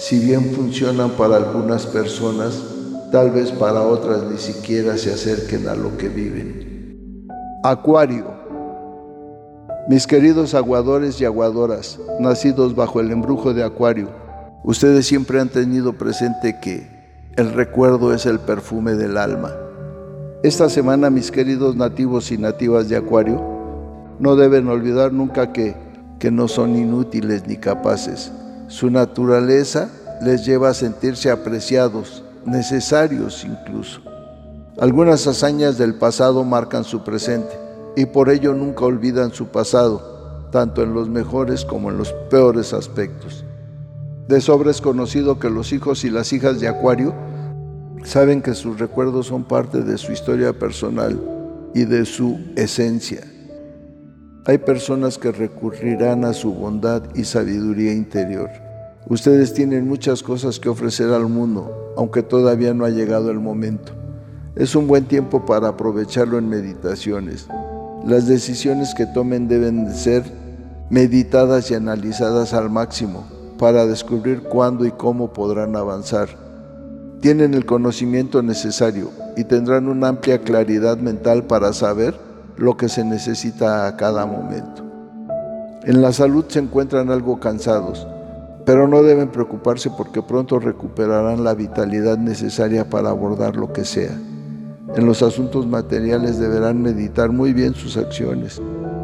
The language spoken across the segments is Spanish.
si bien funcionan para algunas personas, tal vez para otras ni siquiera se acerquen a lo que viven. Acuario mis queridos aguadores y aguadoras, nacidos bajo el embrujo de Acuario, ustedes siempre han tenido presente que el recuerdo es el perfume del alma. Esta semana, mis queridos nativos y nativas de Acuario, no deben olvidar nunca que, que no son inútiles ni capaces. Su naturaleza les lleva a sentirse apreciados, necesarios incluso. Algunas hazañas del pasado marcan su presente y por ello nunca olvidan su pasado, tanto en los mejores como en los peores aspectos. De sobra es conocido que los hijos y las hijas de Acuario saben que sus recuerdos son parte de su historia personal y de su esencia. Hay personas que recurrirán a su bondad y sabiduría interior. Ustedes tienen muchas cosas que ofrecer al mundo, aunque todavía no ha llegado el momento. Es un buen tiempo para aprovecharlo en meditaciones. Las decisiones que tomen deben ser meditadas y analizadas al máximo para descubrir cuándo y cómo podrán avanzar. Tienen el conocimiento necesario y tendrán una amplia claridad mental para saber lo que se necesita a cada momento. En la salud se encuentran algo cansados, pero no deben preocuparse porque pronto recuperarán la vitalidad necesaria para abordar lo que sea. En los asuntos materiales deberán meditar muy bien sus acciones.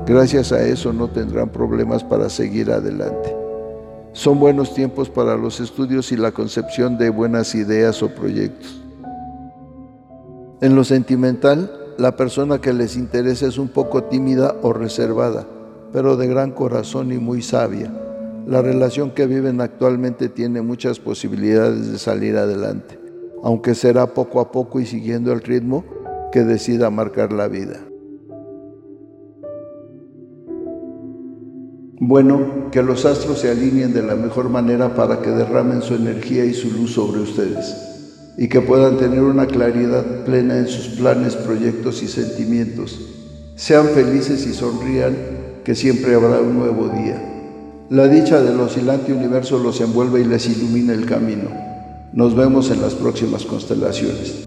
Gracias a eso no tendrán problemas para seguir adelante. Son buenos tiempos para los estudios y la concepción de buenas ideas o proyectos. En lo sentimental, la persona que les interesa es un poco tímida o reservada, pero de gran corazón y muy sabia. La relación que viven actualmente tiene muchas posibilidades de salir adelante aunque será poco a poco y siguiendo el ritmo que decida marcar la vida. Bueno, que los astros se alineen de la mejor manera para que derramen su energía y su luz sobre ustedes y que puedan tener una claridad plena en sus planes, proyectos y sentimientos. Sean felices y sonrían, que siempre habrá un nuevo día. La dicha del oscilante universo los envuelve y les ilumina el camino. Nos vemos en las próximas constelaciones.